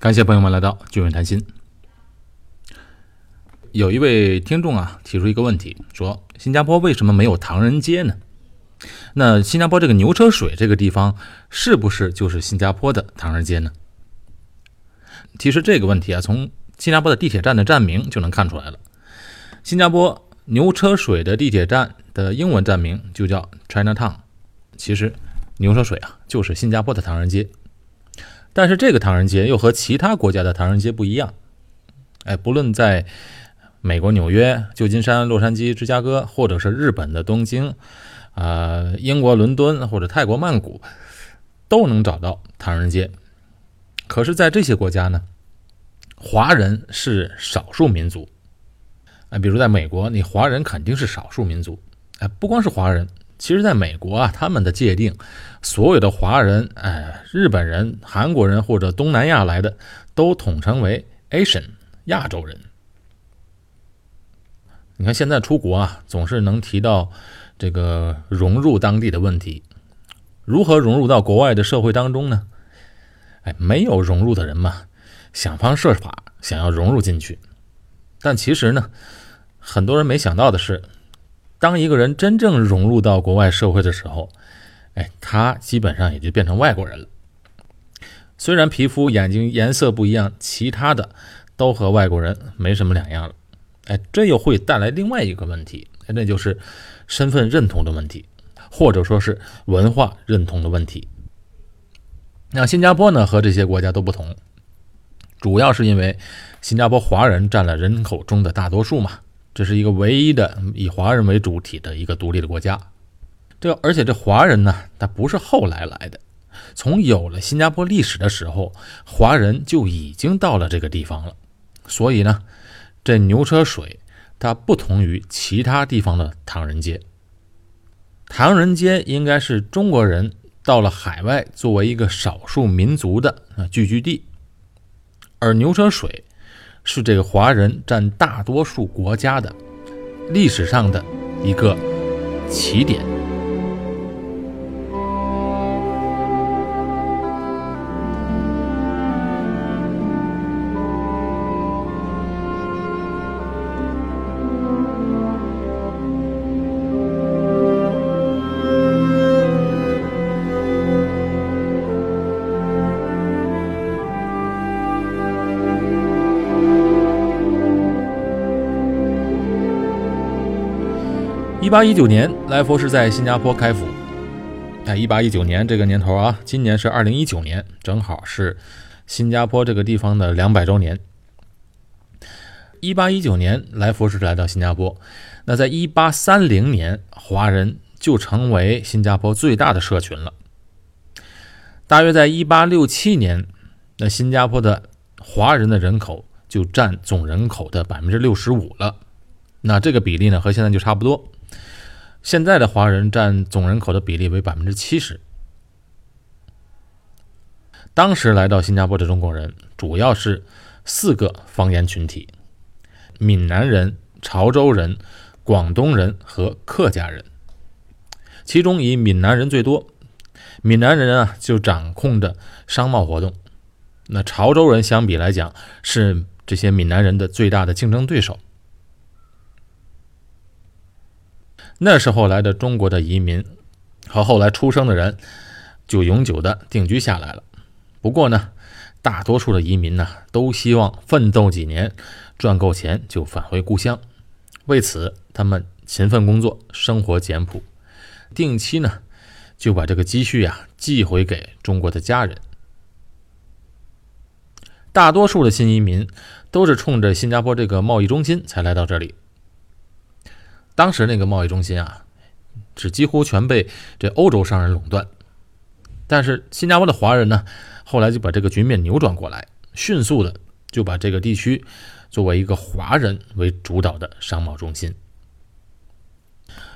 感谢朋友们来到俊文谈心。有一位听众啊提出一个问题，说新加坡为什么没有唐人街呢？那新加坡这个牛车水这个地方是不是就是新加坡的唐人街呢？其实这个问题啊，从新加坡的地铁站的站名就能看出来了。新加坡牛车水的地铁站的英文站名就叫 Chinatown，其实牛车水啊就是新加坡的唐人街。但是这个唐人街又和其他国家的唐人街不一样，哎，不论在美国纽约、旧金山、洛杉矶、芝加哥，或者是日本的东京，啊，英国伦敦或者泰国曼谷，都能找到唐人街。可是，在这些国家呢，华人是少数民族，哎，比如在美国，你华人肯定是少数民族，哎，不光是华人。其实，在美国啊，他们的界定，所有的华人、哎，日本人、韩国人或者东南亚来的，都统称为 Asian 亚洲人。你看，现在出国啊，总是能提到这个融入当地的问题，如何融入到国外的社会当中呢？哎，没有融入的人嘛，想方设法想要融入进去，但其实呢，很多人没想到的是。当一个人真正融入到国外社会的时候，哎，他基本上也就变成外国人了。虽然皮肤、眼睛颜色不一样，其他的都和外国人没什么两样了。哎，这又会带来另外一个问题，那就是身份认同的问题，或者说是文化认同的问题。那新加坡呢，和这些国家都不同，主要是因为新加坡华人占了人口中的大多数嘛。这是一个唯一的以华人为主体的一个独立的国家，这而且这华人呢，他不是后来来的，从有了新加坡历史的时候，华人就已经到了这个地方了。所以呢，这牛车水它不同于其他地方的唐人街。唐人街应该是中国人到了海外作为一个少数民族的啊聚居地，而牛车水。是这个华人占大多数国家的历史上的一个起点。一八一九年，来佛士在新加坡开府。哎，一八一九年这个年头啊，今年是二零一九年，正好是新加坡这个地方的两百周年。一八一九年，来佛士来到新加坡。那在一八三零年，华人就成为新加坡最大的社群了。大约在一八六七年，那新加坡的华人的人口就占总人口的百分之六十五了。那这个比例呢，和现在就差不多。现在的华人占总人口的比例为百分之七十。当时来到新加坡的中国人主要是四个方言群体：闽南人、潮州人、广东人和客家人。其中以闽南人最多，闽南人啊就掌控着商贸活动。那潮州人相比来讲是这些闽南人的最大的竞争对手。那时候来的中国的移民和后来出生的人就永久的定居下来了。不过呢，大多数的移民呢都希望奋斗几年，赚够钱就返回故乡。为此，他们勤奋工作，生活简朴，定期呢就把这个积蓄啊寄回给中国的家人。大多数的新移民都是冲着新加坡这个贸易中心才来到这里。当时那个贸易中心啊，是几乎全被这欧洲商人垄断。但是新加坡的华人呢，后来就把这个局面扭转过来，迅速的就把这个地区作为一个华人为主导的商贸中心。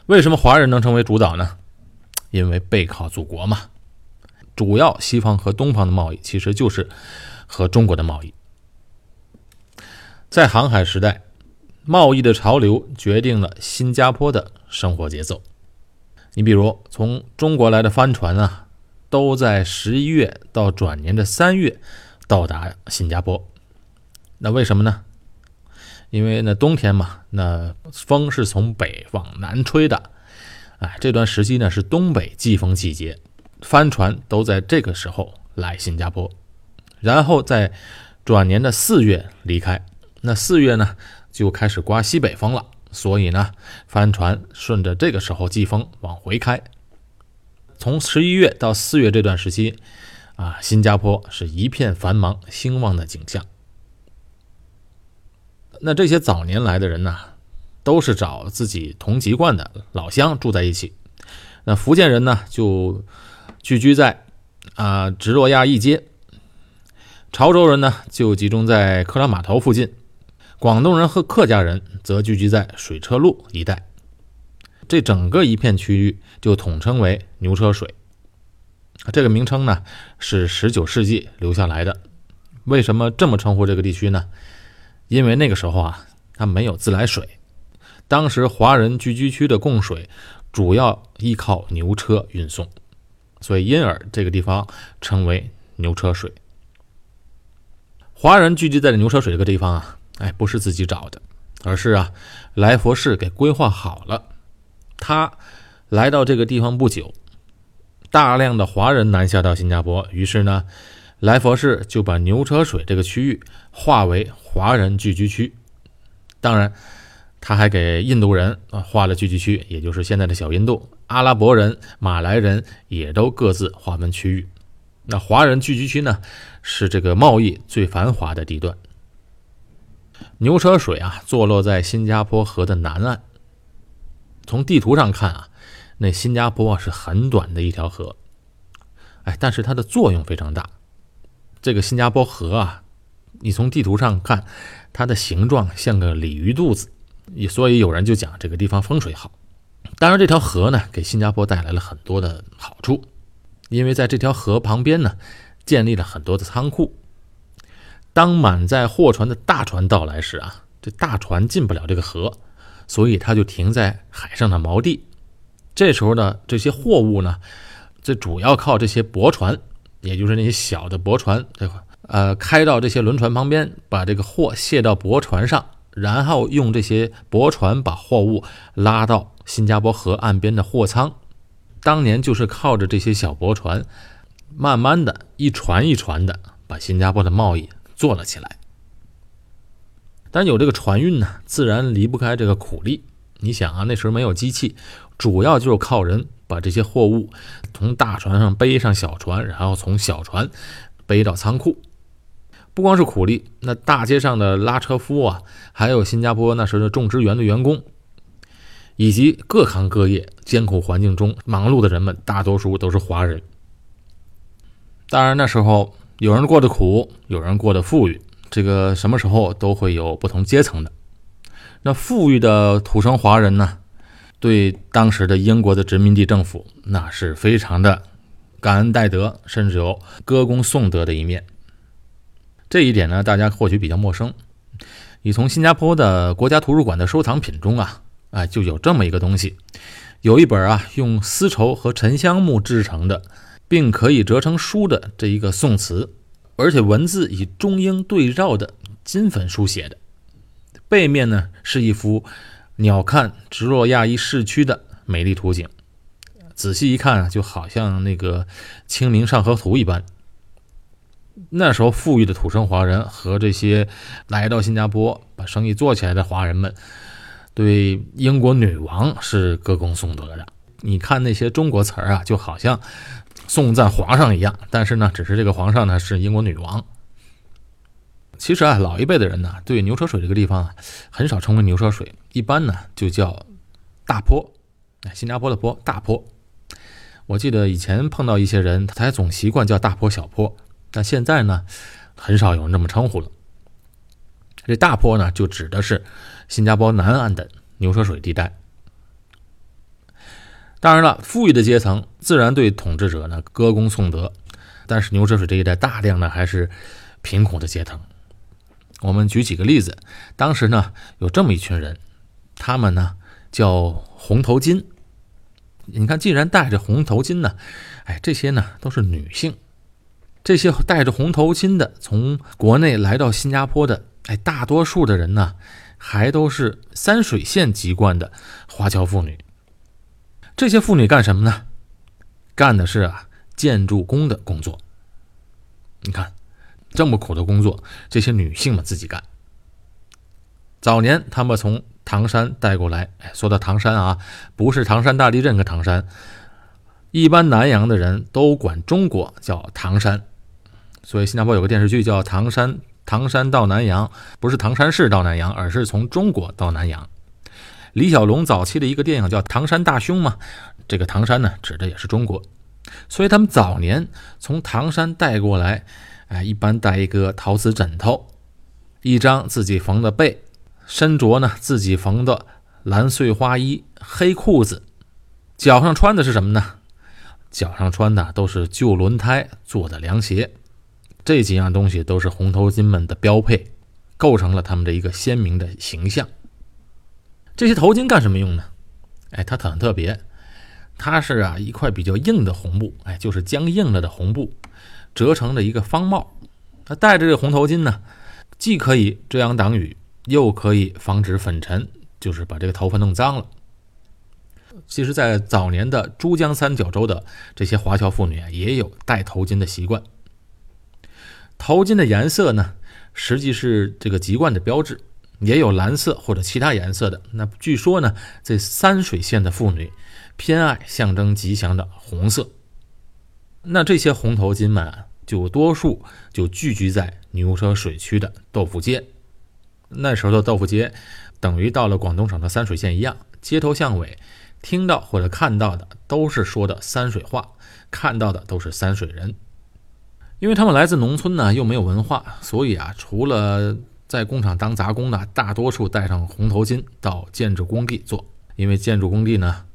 为什么华人能成为主导呢？因为背靠祖国嘛。主要西方和东方的贸易其实就是和中国的贸易。在航海时代。贸易的潮流决定了新加坡的生活节奏。你比如，从中国来的帆船啊，都在十一月到转年的三月到达新加坡。那为什么呢？因为那冬天嘛，那风是从北往南吹的，哎，这段时期呢是东北季风季节，帆船都在这个时候来新加坡，然后在转年的四月离开。那四月呢就开始刮西北风了，所以呢帆船顺着这个时候季风往回开。从十一月到四月这段时期，啊，新加坡是一片繁忙兴旺的景象。那这些早年来的人呢，都是找自己同籍贯的老乡住在一起。那福建人呢，就聚居在啊直洛亚一街；潮州人呢，就集中在克拉码头附近；广东人和客家人则聚居在水车路一带。这整个一片区域就统称为牛车水。这个名称呢，是十九世纪留下来的。为什么这么称呼这个地区呢？因为那个时候啊，它没有自来水，当时华人聚居区的供水主要依靠牛车运送，所以因而这个地方称为牛车水。华人聚集在这牛车水这个地方啊，哎，不是自己找的，而是啊，来佛士给规划好了。他来到这个地方不久，大量的华人南下到新加坡，于是呢。来佛士就把牛车水这个区域划为华人聚居区，当然，他还给印度人啊划了聚居区，也就是现在的小印度。阿拉伯人、马来人也都各自划分区域。那华人聚居区呢，是这个贸易最繁华的地段。牛车水啊，坐落在新加坡河的南岸。从地图上看啊，那新加坡是很短的一条河，哎，但是它的作用非常大。这个新加坡河啊，你从地图上看，它的形状像个鲤鱼肚子，所以有人就讲这个地方风水好。当然，这条河呢，给新加坡带来了很多的好处，因为在这条河旁边呢，建立了很多的仓库。当满载货船的大船到来时啊，这大船进不了这个河，所以它就停在海上的锚地。这时候呢，这些货物呢，这主要靠这些驳船。也就是那些小的驳船，这块呃，开到这些轮船旁边，把这个货卸到驳船上，然后用这些驳船把货物拉到新加坡河岸边的货仓。当年就是靠着这些小驳船，慢慢的一船一船的把新加坡的贸易做了起来。但有这个船运呢，自然离不开这个苦力。你想啊，那时候没有机器，主要就是靠人。把这些货物从大船上背上小船，然后从小船背到仓库。不光是苦力，那大街上的拉车夫啊，还有新加坡那时的种植园的员工，以及各行各业艰苦环境中忙碌的人们，大多数都是华人。当然，那时候有人过得苦，有人过得富裕，这个什么时候都会有不同阶层的。那富裕的土生华人呢？对当时的英国的殖民地政府，那是非常的感恩戴德，甚至有歌功颂德的一面。这一点呢，大家或许比较陌生。你从新加坡的国家图书馆的收藏品中啊，哎，就有这么一个东西，有一本啊用丝绸和沉香木制成的，并可以折成书的这一个宋词，而且文字以中英对照的金粉书写的，背面呢是一幅。鸟瞰直落亚裔市区的美丽图景，仔细一看啊，就好像那个《清明上河图》一般。那时候富裕的土生华人和这些来到新加坡把生意做起来的华人们，对英国女王是歌功颂德的。你看那些中国词儿啊，就好像颂赞皇上一样，但是呢，只是这个皇上呢是英国女王。其实啊，老一辈的人呢，对牛车水这个地方啊，很少称为牛车水，一般呢就叫大坡，新加坡的坡，大坡。我记得以前碰到一些人，他还总习惯叫大坡、小坡，但现在呢，很少有人这么称呼了。这大坡呢，就指的是新加坡南岸的牛车水地带。当然了，富裕的阶层自然对统治者呢歌功颂德，但是牛车水这一带大量的还是贫苦的阶层。我们举几个例子，当时呢有这么一群人，他们呢叫红头巾。你看，既然戴着红头巾呢，哎，这些呢都是女性。这些戴着红头巾的从国内来到新加坡的，哎，大多数的人呢，还都是三水县籍贯的华侨妇女。这些妇女干什么呢？干的是啊建筑工的工作。你看，这么苦的工作，这些女性们自己干。早年他们从唐山带过来，说到唐山啊，不是唐山大地震的唐山。一般南洋的人都管中国叫唐山，所以新加坡有个电视剧叫《唐山唐山到南洋》，不是唐山市到南洋，而是从中国到南洋。李小龙早期的一个电影叫《唐山大兄》嘛，这个唐山呢指的也是中国，所以他们早年从唐山带过来，哎，一般带一个陶瓷枕头，一张自己缝的被。身着呢自己缝的蓝碎花衣、黑裤子，脚上穿的是什么呢？脚上穿的都是旧轮胎做的凉鞋。这几样东西都是红头巾们的标配，构成了他们的一个鲜明的形象。这些头巾干什么用呢？哎，它很特别，它是啊一块比较硬的红布，哎，就是僵硬了的红布折成的一个方帽。它戴着这红头巾呢，既可以遮阳挡雨。又可以防止粉尘，就是把这个头发弄脏了。其实，在早年的珠江三角洲的这些华侨妇女啊，也有戴头巾的习惯。头巾的颜色呢，实际是这个籍贯的标志，也有蓝色或者其他颜色的。那据说呢，这三水县的妇女偏爱象征吉祥的红色。那这些红头巾们啊，就多数就聚居在牛车水区的豆腐街。那时候的豆腐街，等于到了广东省的三水县一样，街头巷尾，听到或者看到的都是说的三水话，看到的都是三水人。因为他们来自农村呢，又没有文化，所以啊，除了在工厂当杂工的，大多数戴上红头巾到建筑工地做。因为建筑工地呢，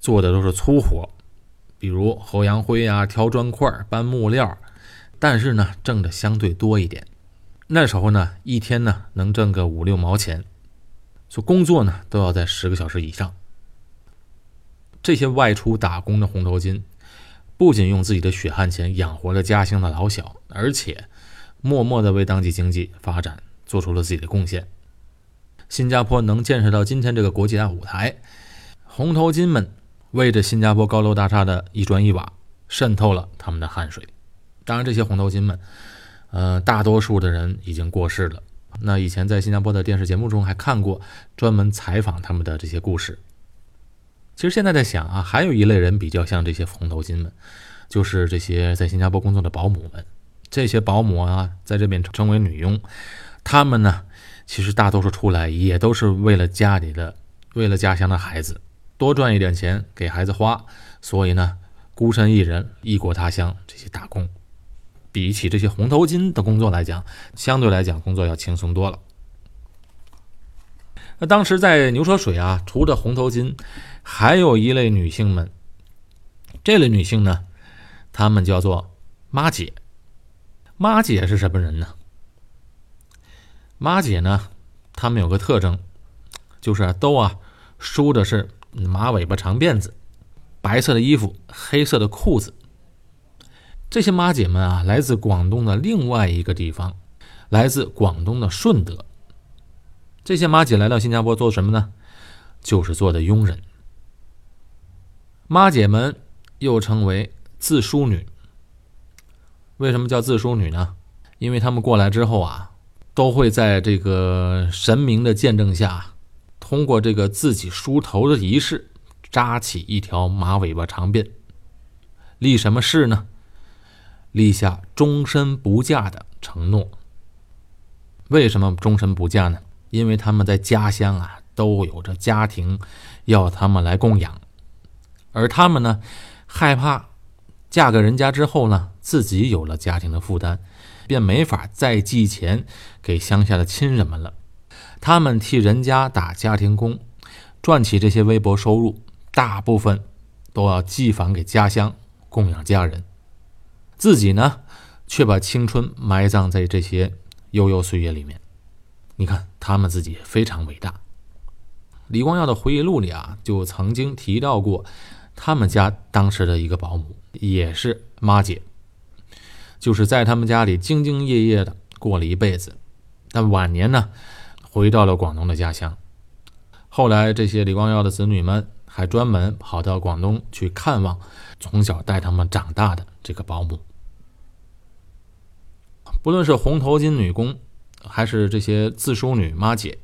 做的都是粗活，比如侯阳灰啊、挑砖块、搬木料，但是呢，挣的相对多一点。那时候呢，一天呢能挣个五六毛钱，所工作呢都要在十个小时以上。这些外出打工的红头巾，不仅用自己的血汗钱养活了家乡的老小，而且默默地为当地经济发展做出了自己的贡献。新加坡能建设到今天这个国际大舞台，红头巾们为着新加坡高楼大厦的一砖一瓦渗透了他们的汗水。当然，这些红头巾们。呃，大多数的人已经过世了。那以前在新加坡的电视节目中还看过专门采访他们的这些故事。其实现在在想啊，还有一类人比较像这些红头巾们，就是这些在新加坡工作的保姆们。这些保姆啊，在这边称为女佣，他们呢，其实大多数出来也都是为了家里的，为了家乡的孩子多赚一点钱给孩子花，所以呢，孤身一人异国他乡这些打工。比起这些红头巾的工作来讲，相对来讲工作要轻松多了。那当时在牛车水啊，除了红头巾，还有一类女性们。这类女性呢，她们叫做妈姐。妈姐是什么人呢？妈姐呢，她们有个特征，就是都啊梳的是马尾巴长辫子，白色的衣服，黑色的裤子。这些妈姐们啊，来自广东的另外一个地方，来自广东的顺德。这些妈姐来到新加坡做什么呢？就是做的佣人。妈姐们又称为自梳女。为什么叫自梳女呢？因为她们过来之后啊，都会在这个神明的见证下，通过这个自己梳头的仪式，扎起一条马尾巴长辫，立什么誓呢？立下终身不嫁的承诺。为什么终身不嫁呢？因为他们在家乡啊都有着家庭，要他们来供养，而他们呢害怕嫁给人家之后呢自己有了家庭的负担，便没法再寄钱给乡下的亲人们了。他们替人家打家庭工，赚起这些微薄收入，大部分都要寄返给家乡供养家人。自己呢，却把青春埋葬在这些悠悠岁月里面。你看，他们自己非常伟大。李光耀的回忆录里啊，就曾经提到过，他们家当时的一个保姆也是妈姐，就是在他们家里兢兢业业的过了一辈子，但晚年呢，回到了广东的家乡。后来，这些李光耀的子女们还专门跑到广东去看望从小带他们长大的这个保姆。不论是红头巾女工，还是这些自梳女妈姐，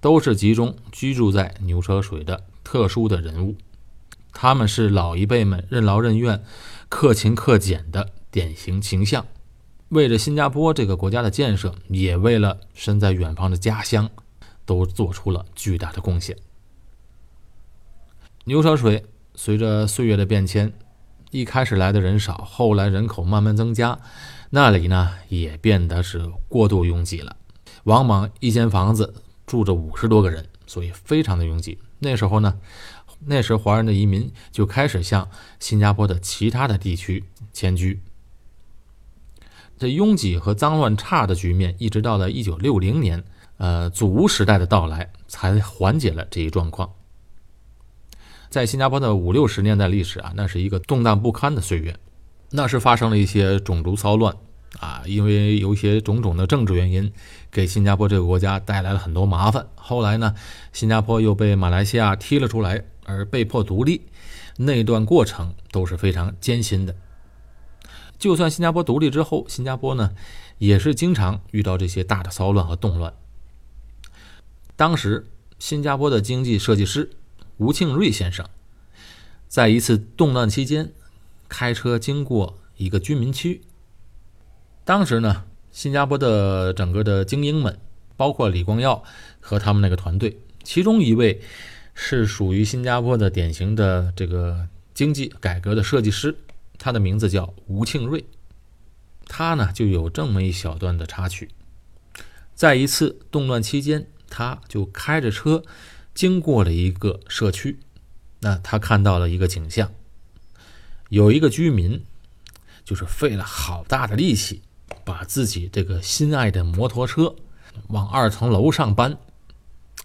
都是集中居住在牛车水的特殊的人物。他们是老一辈们任劳任怨、克勤克俭的典型形象，为着新加坡这个国家的建设，也为了身在远方的家乡，都做出了巨大的贡献。牛车水随着岁月的变迁，一开始来的人少，后来人口慢慢增加，那里呢也变得是过度拥挤了，往往一间房子住着五十多个人，所以非常的拥挤。那时候呢。那时，华人的移民就开始向新加坡的其他的地区迁居。这拥挤和脏乱差的局面，一直到了一九六零年，呃，祖屋时代的到来，才缓解了这一状况。在新加坡的五六十年代历史啊，那是一个动荡不堪的岁月，那是发生了一些种族骚乱啊，因为有一些种种的政治原因，给新加坡这个国家带来了很多麻烦。后来呢，新加坡又被马来西亚踢了出来。而被迫独立，那段过程都是非常艰辛的。就算新加坡独立之后，新加坡呢也是经常遇到这些大的骚乱和动乱。当时，新加坡的经济设计师吴庆瑞先生，在一次动乱期间，开车经过一个居民区。当时呢，新加坡的整个的精英们，包括李光耀和他们那个团队，其中一位。是属于新加坡的典型的这个经济改革的设计师，他的名字叫吴庆瑞。他呢就有这么一小段的插曲，在一次动乱期间，他就开着车经过了一个社区，那他看到了一个景象，有一个居民就是费了好大的力气，把自己这个心爱的摩托车往二层楼上搬。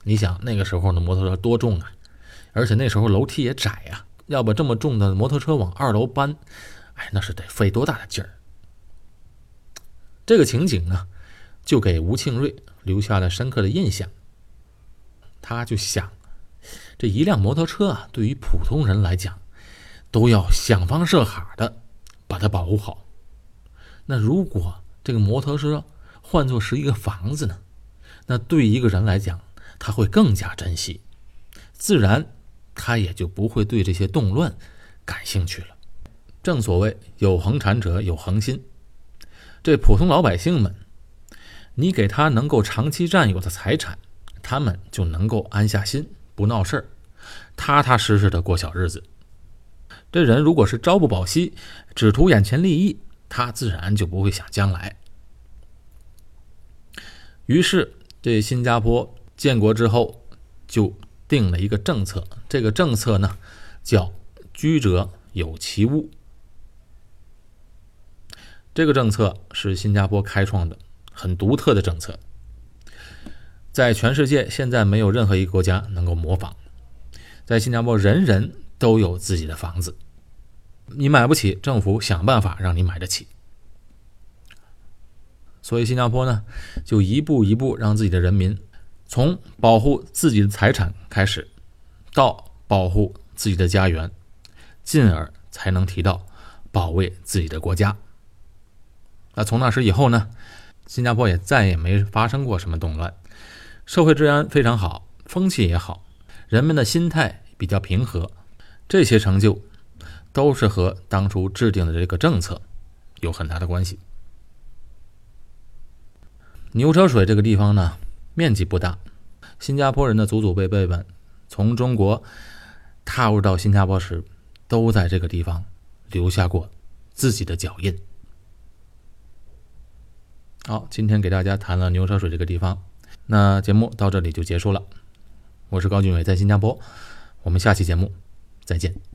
你想那个时候的摩托车多重啊，而且那时候楼梯也窄呀，要把这么重的摩托车往二楼搬，哎，那是得费多大的劲儿。这个情景呢，就给吴庆瑞留下了深刻的印象。他就想，这一辆摩托车啊，对于普通人来讲，都要想方设法的把它保护好。那如果这个摩托车换作是一个房子呢，那对一个人来讲，他会更加珍惜，自然他也就不会对这些动乱感兴趣了。正所谓有恒产者有恒心，这普通老百姓们，你给他能够长期占有的财产，他们就能够安下心，不闹事儿，踏踏实实的过小日子。这人如果是朝不保夕，只图眼前利益，他自然就不会想将来。于是，这新加坡。建国之后，就定了一个政策。这个政策呢，叫“居者有其屋”。这个政策是新加坡开创的，很独特的政策，在全世界现在没有任何一个国家能够模仿。在新加坡，人人都有自己的房子，你买不起，政府想办法让你买得起。所以，新加坡呢，就一步一步让自己的人民。从保护自己的财产开始，到保护自己的家园，进而才能提到保卫自己的国家。那从那时以后呢，新加坡也再也没发生过什么动乱，社会治安非常好，风气也好，人们的心态比较平和。这些成就都是和当初制定的这个政策有很大的关系。牛车水这个地方呢？面积不大，新加坡人的祖祖辈辈们从中国踏入到新加坡时，都在这个地方留下过自己的脚印。好，今天给大家谈了牛车水这个地方，那节目到这里就结束了。我是高俊伟，在新加坡，我们下期节目再见。